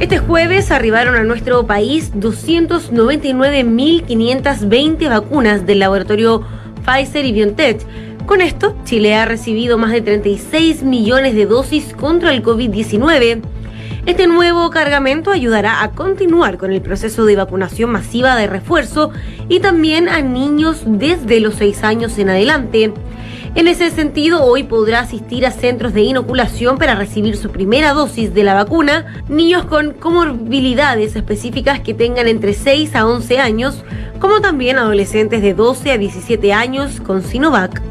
Este jueves arribaron a nuestro país 299.520 vacunas del laboratorio Pfizer y BioNTech. Con esto, Chile ha recibido más de 36 millones de dosis contra el COVID-19. Este nuevo cargamento ayudará a continuar con el proceso de vacunación masiva de refuerzo y también a niños desde los 6 años en adelante. En ese sentido, hoy podrá asistir a centros de inoculación para recibir su primera dosis de la vacuna niños con comorbilidades específicas que tengan entre 6 a 11 años, como también adolescentes de 12 a 17 años con Sinovac.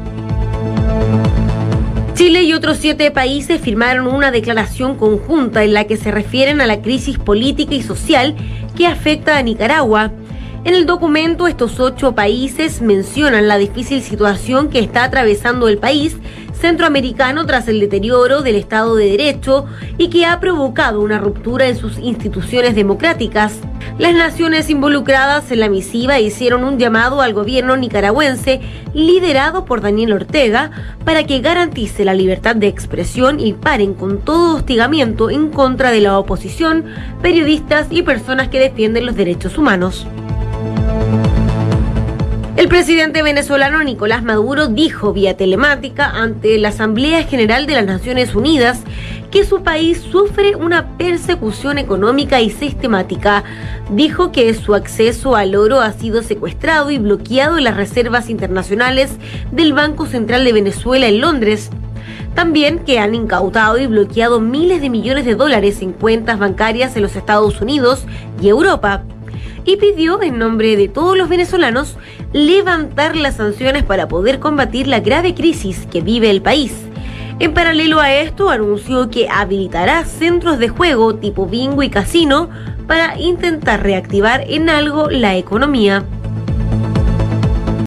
Chile y otros siete países firmaron una declaración conjunta en la que se refieren a la crisis política y social que afecta a Nicaragua. En el documento, estos ocho países mencionan la difícil situación que está atravesando el país centroamericano tras el deterioro del Estado de Derecho y que ha provocado una ruptura en sus instituciones democráticas. Las naciones involucradas en la misiva hicieron un llamado al gobierno nicaragüense, liderado por Daniel Ortega, para que garantice la libertad de expresión y paren con todo hostigamiento en contra de la oposición, periodistas y personas que defienden los derechos humanos. El presidente venezolano Nicolás Maduro dijo vía telemática ante la Asamblea General de las Naciones Unidas que su país sufre una persecución económica y sistemática. Dijo que su acceso al oro ha sido secuestrado y bloqueado en las reservas internacionales del Banco Central de Venezuela en Londres. También que han incautado y bloqueado miles de millones de dólares en cuentas bancarias en los Estados Unidos y Europa y pidió, en nombre de todos los venezolanos, levantar las sanciones para poder combatir la grave crisis que vive el país. En paralelo a esto, anunció que habilitará centros de juego tipo bingo y casino para intentar reactivar en algo la economía.